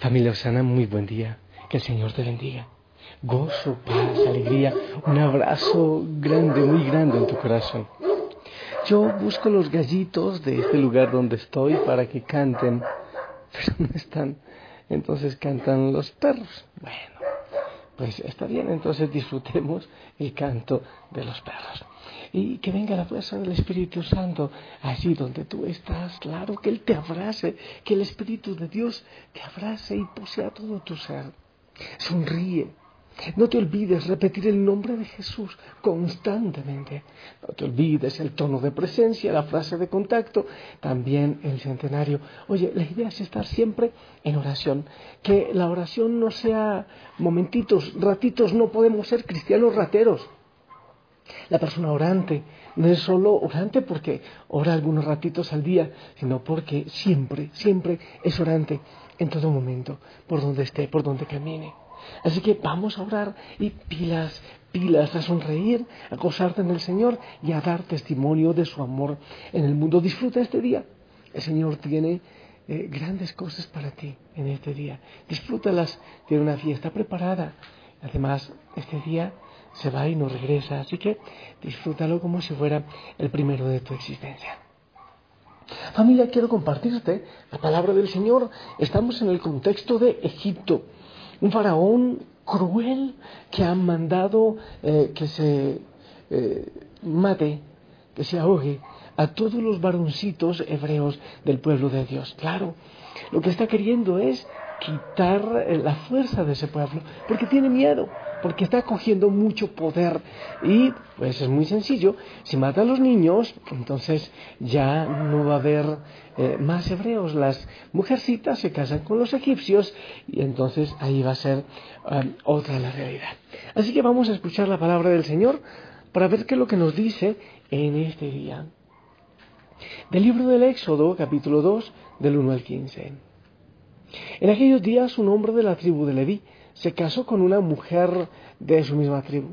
Familia Osana, muy buen día. Que el Señor te bendiga. Gozo, paz, alegría, un abrazo grande, muy grande en tu corazón. Yo busco los gallitos de este lugar donde estoy para que canten, pero no están. Entonces cantan los perros. Bueno, pues está bien, entonces disfrutemos el canto de los perros. Y que venga la fuerza del Espíritu Santo allí donde tú estás, claro, que Él te abrace, que el Espíritu de Dios te abrace y posea todo tu ser. Sonríe, no te olvides repetir el nombre de Jesús constantemente. No te olvides el tono de presencia, la frase de contacto, también el centenario. Oye, la idea es estar siempre en oración. Que la oración no sea momentitos, ratitos, no podemos ser cristianos rateros. La persona orante no es solo orante porque ora algunos ratitos al día, sino porque siempre, siempre es orante en todo momento, por donde esté, por donde camine. Así que vamos a orar y pilas, pilas, a sonreír, a gozarte en el Señor y a dar testimonio de su amor en el mundo. Disfruta este día. El Señor tiene eh, grandes cosas para ti en este día. Disfrútalas. Tiene una fiesta preparada. Además, este día se va y no regresa. Así que disfrútalo como si fuera el primero de tu existencia. Familia, quiero compartirte la palabra del Señor. Estamos en el contexto de Egipto un faraón cruel que ha mandado eh, que se eh, mate, que se ahogue a todos los varoncitos hebreos del pueblo de Dios. Claro, lo que está queriendo es quitar eh, la fuerza de ese pueblo, porque tiene miedo, porque está cogiendo mucho poder. Y pues es muy sencillo, si mata a los niños, entonces ya no va a haber eh, más hebreos. Las mujercitas se casan con los egipcios y entonces ahí va a ser um, otra la realidad. Así que vamos a escuchar la palabra del Señor para ver qué es lo que nos dice en este día. Del libro del Éxodo, capítulo 2, del 1 al 15. En aquellos días un hombre de la tribu de Leví se casó con una mujer de su misma tribu.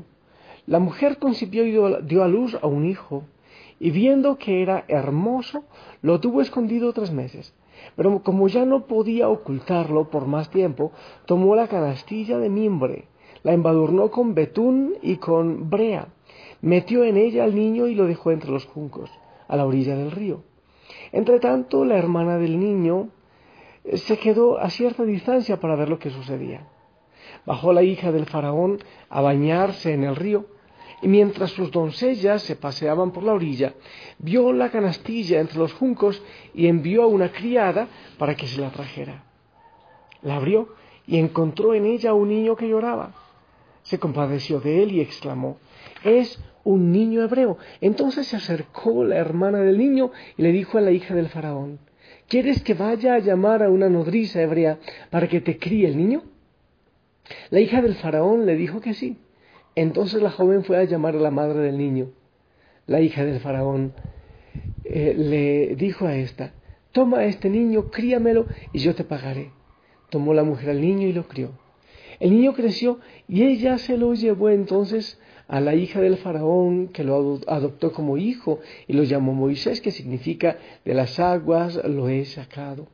La mujer concibió y dio a luz a un hijo, y viendo que era hermoso, lo tuvo escondido tres meses. Pero como ya no podía ocultarlo por más tiempo, tomó la canastilla de mimbre, la embadurnó con betún y con brea, metió en ella al niño y lo dejó entre los juncos, a la orilla del río. Entretanto, la hermana del niño se quedó a cierta distancia para ver lo que sucedía. Bajó la hija del faraón a bañarse en el río, y mientras sus doncellas se paseaban por la orilla, vio la canastilla entre los juncos y envió a una criada para que se la trajera. La abrió y encontró en ella un niño que lloraba. Se compadeció de él y exclamó, es un niño hebreo. Entonces se acercó la hermana del niño y le dijo a la hija del faraón, ¿Quieres que vaya a llamar a una nodriza hebrea para que te críe el niño? La hija del faraón le dijo que sí. Entonces la joven fue a llamar a la madre del niño. La hija del faraón eh, le dijo a esta, toma a este niño, críamelo y yo te pagaré. Tomó la mujer al niño y lo crió. El niño creció y ella se lo llevó entonces a la hija del faraón que lo adoptó como hijo y lo llamó Moisés, que significa de las aguas lo he sacado.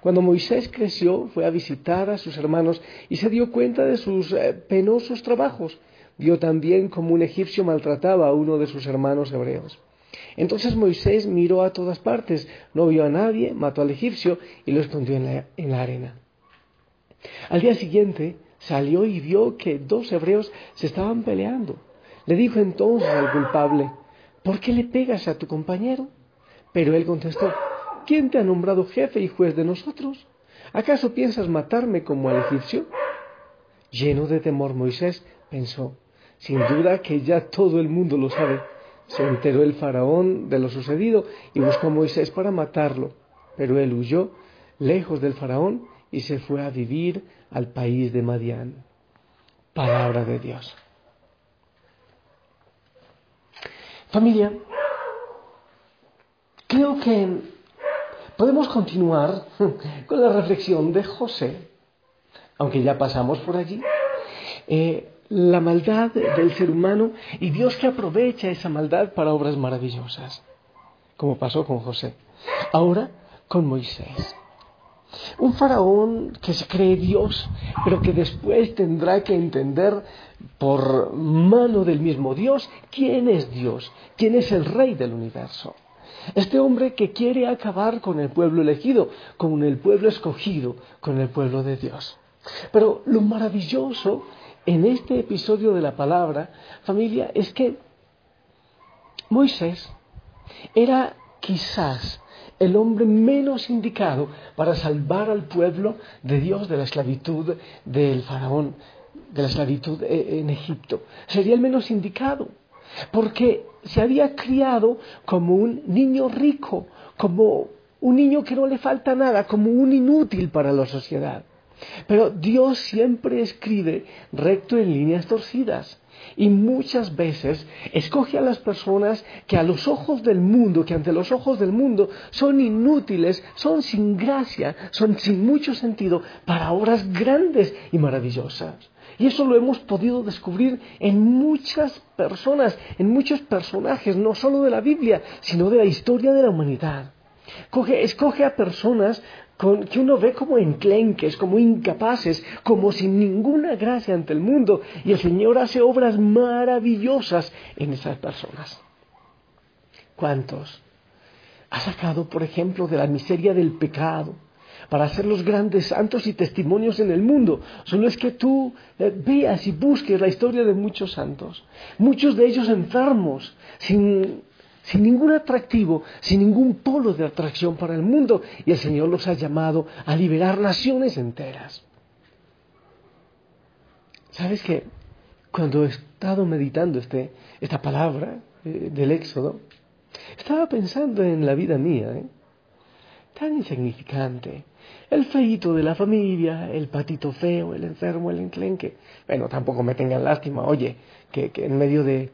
Cuando Moisés creció, fue a visitar a sus hermanos y se dio cuenta de sus eh, penosos trabajos. Vio también cómo un egipcio maltrataba a uno de sus hermanos hebreos. Entonces Moisés miró a todas partes, no vio a nadie, mató al egipcio y lo escondió en la arena. Al día siguiente, salió y vio que dos hebreos se estaban peleando. Le dijo entonces al culpable, ¿por qué le pegas a tu compañero? Pero él contestó, ¿quién te ha nombrado jefe y juez de nosotros? ¿Acaso piensas matarme como al egipcio? Lleno de temor Moisés pensó, sin duda que ya todo el mundo lo sabe, Se enteró el faraón de lo sucedido y buscó a Moisés para matarlo, pero él huyó lejos del faraón y se fue a vivir al país de Madián. Palabra de Dios. Familia, creo que podemos continuar con la reflexión de José, aunque ya pasamos por allí. Eh, la maldad del ser humano y Dios que aprovecha esa maldad para obras maravillosas, como pasó con José. Ahora con Moisés. Un faraón que se cree Dios, pero que después tendrá que entender por mano del mismo Dios quién es Dios, quién es el rey del universo. Este hombre que quiere acabar con el pueblo elegido, con el pueblo escogido, con el pueblo de Dios. Pero lo maravilloso en este episodio de la palabra, familia, es que Moisés era quizás el hombre menos indicado para salvar al pueblo de Dios de la esclavitud del faraón, de la esclavitud e-, en Egipto. Sería el menos indicado, porque se había criado como un niño rico, como un niño que no le falta nada, como un inútil para la sociedad. Pero Dios siempre escribe recto en líneas torcidas. Y muchas veces escoge a las personas que a los ojos del mundo, que ante los ojos del mundo son inútiles, son sin gracia, son sin mucho sentido para obras grandes y maravillosas. Y eso lo hemos podido descubrir en muchas personas, en muchos personajes, no solo de la Biblia, sino de la historia de la humanidad. Escoge a personas que uno ve como enclenques, como incapaces, como sin ninguna gracia ante el mundo, y el Señor hace obras maravillosas en esas personas. ¿Cuántos? Ha sacado, por ejemplo, de la miseria del pecado, para hacer los grandes santos y testimonios en el mundo. Solo es que tú eh, veas y busques la historia de muchos santos, muchos de ellos enfermos, sin sin ningún atractivo, sin ningún polo de atracción para el mundo, y el Señor los ha llamado a liberar naciones enteras. ¿Sabes qué? Cuando he estado meditando este, esta palabra eh, del Éxodo, estaba pensando en la vida mía, ¿eh? tan insignificante. El feito de la familia, el patito feo, el enfermo, el enclenque. Bueno, tampoco me tengan lástima, oye, que en medio de,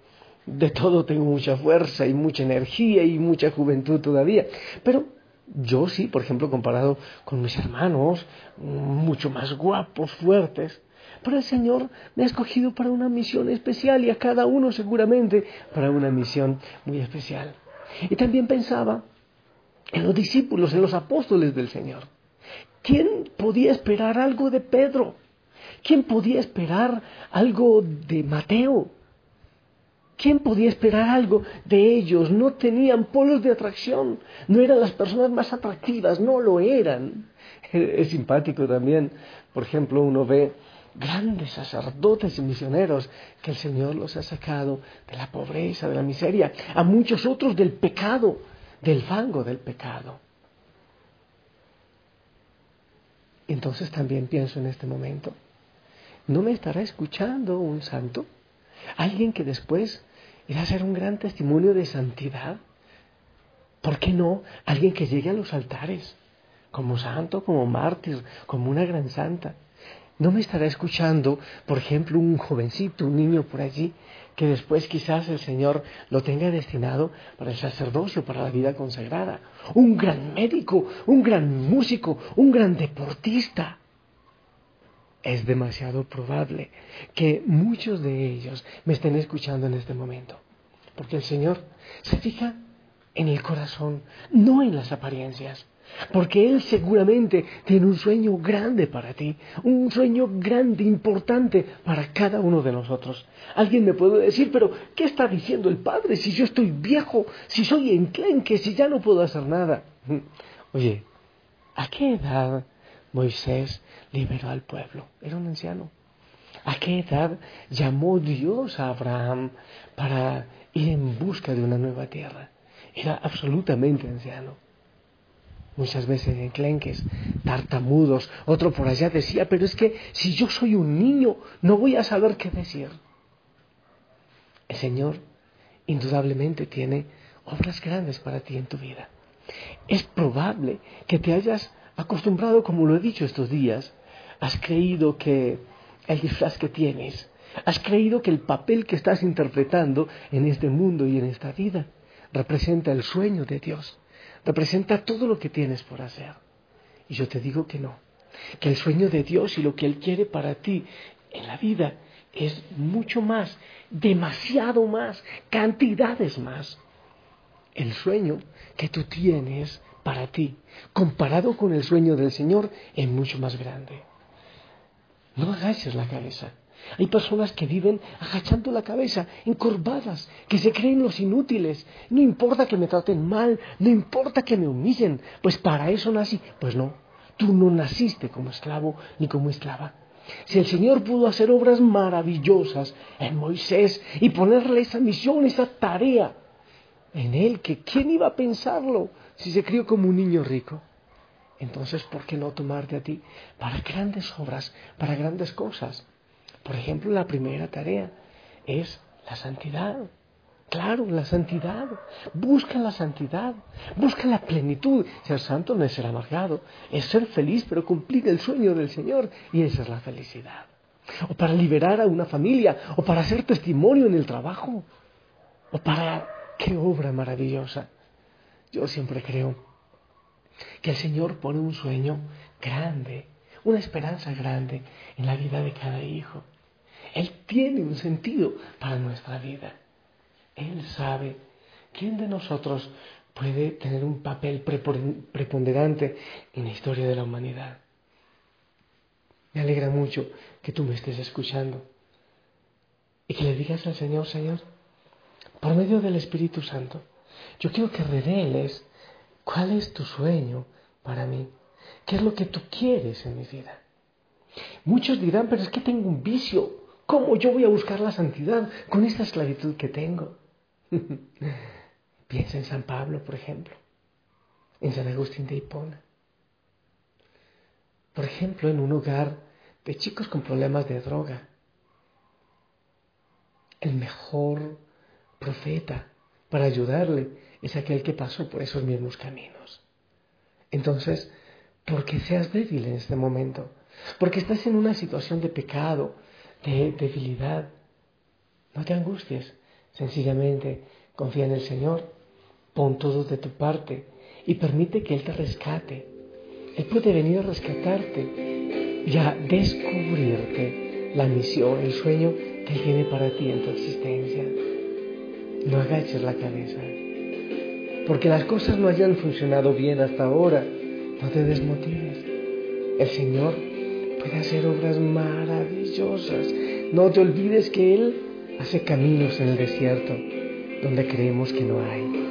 de todo tengo mucha fuerza y mucha energía y mucha juventud todavía. Pero yo sí, por ejemplo, comparado con mis hermanos, mucho más guapos, fuertes. Pero el Señor me ha escogido para una misión especial y a cada uno seguramente para una misión muy especial. Y también pensaba en los discípulos, en los apóstoles del Señor. ¿Quién podía esperar algo de Pedro? ¿Quién podía esperar algo de Mateo? ¿Quién podía esperar algo de ellos? No tenían polos de atracción, no eran las personas más atractivas, no lo eran. Es simpático también, por ejemplo, uno ve grandes sacerdotes y misioneros que el Señor los ha sacado de la pobreza, de la miseria, a muchos otros del pecado, del fango del pecado. Entonces también pienso en este momento, ¿no me estará escuchando un santo? Alguien que después irá a ser un gran testimonio de santidad. ¿Por qué no? Alguien que llegue a los altares, como santo, como mártir, como una gran santa. No me estará escuchando, por ejemplo, un jovencito, un niño por allí, que después quizás el Señor lo tenga destinado para el sacerdocio, para la vida consagrada. Un gran médico, un gran músico, un gran deportista es demasiado probable que muchos de ellos me estén escuchando en este momento. Porque el Señor se fija en el corazón, no en las apariencias. Porque Él seguramente tiene un sueño grande para ti, un sueño grande, importante para cada uno de nosotros. Alguien me puede decir, pero ¿qué está diciendo el Padre si yo estoy viejo, si soy enclenque, si ya no puedo hacer nada? Oye, ¿a qué edad Moisés liberó al pueblo. Era un anciano. ¿A qué edad llamó Dios a Abraham para ir en busca de una nueva tierra? Era absolutamente anciano. Muchas veces enclenques, tartamudos. Otro por allá decía, pero es que si yo soy un niño, no voy a saber qué decir. El Señor indudablemente tiene obras grandes para ti en tu vida. Es probable que te hayas acostumbrado, como lo he dicho estos días, has creído que el disfraz que tienes, has creído que el papel que estás interpretando en este mundo y en esta vida representa el sueño de Dios, representa todo lo que tienes por hacer. Y yo te digo que no, que el sueño de Dios y lo que Él quiere para ti en la vida es mucho más, demasiado más, cantidades más. El sueño que tú tienes para ti, comparado con el sueño del Señor, es mucho más grande. No agaches la cabeza. Hay personas que viven agachando la cabeza, encorvadas, que se creen los inútiles. No importa que me traten mal, no importa que me humillen, pues para eso nací. Pues no, tú no naciste como esclavo ni como esclava. Si el Señor pudo hacer obras maravillosas en Moisés y ponerle esa misión, esa tarea en él, que quién iba a pensarlo si se crió como un niño rico. Entonces, ¿por qué no tomarte a ti para grandes obras, para grandes cosas? Por ejemplo, la primera tarea es la santidad. Claro, la santidad. Busca la santidad. Busca la plenitud. Ser santo no es ser amargado. Es ser feliz, pero cumplir el sueño del Señor. Y esa es la felicidad. O para liberar a una familia. O para hacer testimonio en el trabajo. O para... ¡Qué obra maravillosa! Yo siempre creo que el Señor pone un sueño grande, una esperanza grande en la vida de cada hijo. Él tiene un sentido para nuestra vida. Él sabe quién de nosotros puede tener un papel preponderante en la historia de la humanidad. Me alegra mucho que tú me estés escuchando y que le digas al Señor, Señor, por medio del Espíritu Santo, yo quiero que reveles cuál es tu sueño para mí, qué es lo que tú quieres en mi vida. Muchos dirán, pero es que tengo un vicio, ¿cómo yo voy a buscar la santidad con esta esclavitud que tengo? Piensa en San Pablo, por ejemplo, en San Agustín de Hipona. Por ejemplo, en un hogar de chicos con problemas de droga. El mejor profeta para ayudarle es aquel que pasó por esos mismos caminos. Entonces, ¿por qué seas débil en este momento? Porque estás en una situación de pecado, de debilidad. No te angusties. Sencillamente confía en el Señor, pon todo de tu parte y permite que Él te rescate. Él puede venir a rescatarte y a descubrirte la misión, el sueño que Él tiene para ti en tu existencia. No agaches la cabeza. Porque las cosas no hayan funcionado bien hasta ahora, no te desmotives. El Señor puede hacer obras maravillosas. No te olvides que Él hace caminos en el desierto donde creemos que no hay.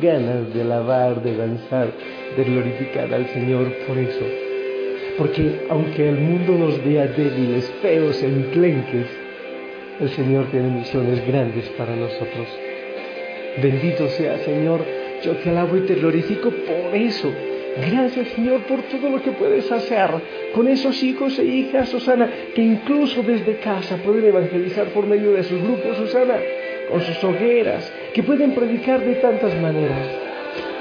Ganas de alabar, de danzar, de glorificar al Señor por eso. Porque aunque el mundo nos vea débiles, feos, enclenques, el Señor tiene misiones grandes para nosotros. Bendito sea, Señor, yo te alabo y te glorifico por eso. Gracias, Señor, por todo lo que puedes hacer con esos hijos e hijas, Susana, que incluso desde casa pueden evangelizar por medio de sus grupos, Susana, sus hogueras, que pueden predicar de tantas maneras.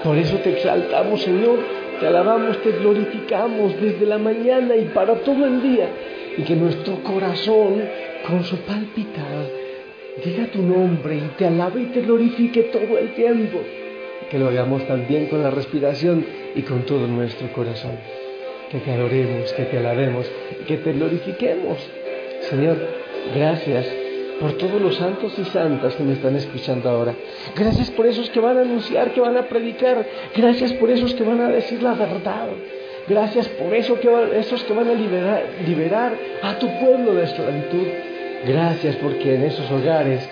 Por eso te exaltamos, Señor, te alabamos, te glorificamos desde la mañana y para todo el día, y que nuestro corazón, con su palpitar, diga tu nombre y te alabe y te glorifique todo el tiempo. Que lo hagamos también con la respiración y con todo nuestro corazón. Que te adoremos, que te alabemos que te glorifiquemos. Señor, gracias por todos los santos y santas que me están escuchando ahora. Gracias por esos que van a anunciar, que van a predicar. Gracias por esos que van a decir la verdad. Gracias por eso que esos que van a liberar, liberar a tu pueblo de esclavitud. Gracias porque en esos hogares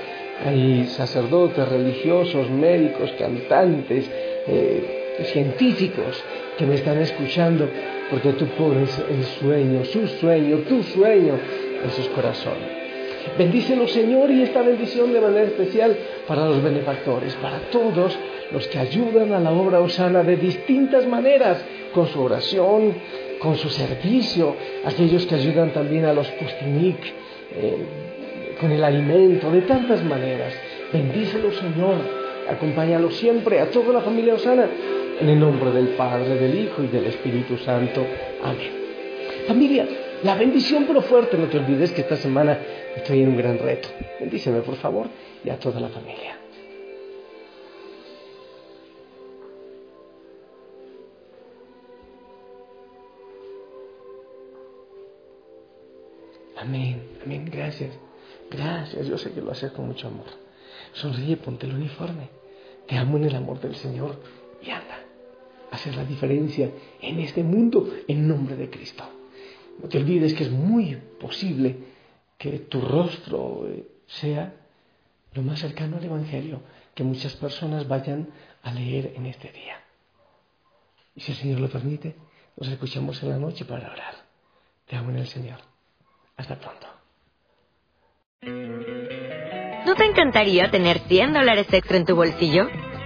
hay sacerdotes, religiosos, médicos, cantantes, eh, científicos que me están escuchando porque tú pones el sueño, su sueño, tu sueño en sus corazones. Bendícelo, Señor, y esta bendición de manera especial para los benefactores, para todos los que ayudan a la obra osana de distintas maneras, con su oración, con su servicio, aquellos que ayudan también a los pustinik, eh, con el alimento, de tantas maneras. Bendícelo, Señor, acompáñalo siempre a toda la familia osana, en el nombre del Padre, del Hijo y del Espíritu Santo. Amén. Familia, la bendición pero fuerte, no te olvides que esta semana estoy en un gran reto. Bendíceme, por favor, y a toda la familia. Amén, amén, gracias. Gracias, yo sé que lo haces con mucho amor. Sonríe, ponte el uniforme. Te amo en el amor del Señor y anda. Hacer la diferencia en este mundo en nombre de Cristo. No te olvides que es muy posible que tu rostro eh, sea lo más cercano al Evangelio que muchas personas vayan a leer en este día. Y si el Señor lo permite, nos escuchamos en la noche para orar. Te amo en el Señor. Hasta pronto. ¿No te encantaría tener 100 dólares extra en tu bolsillo?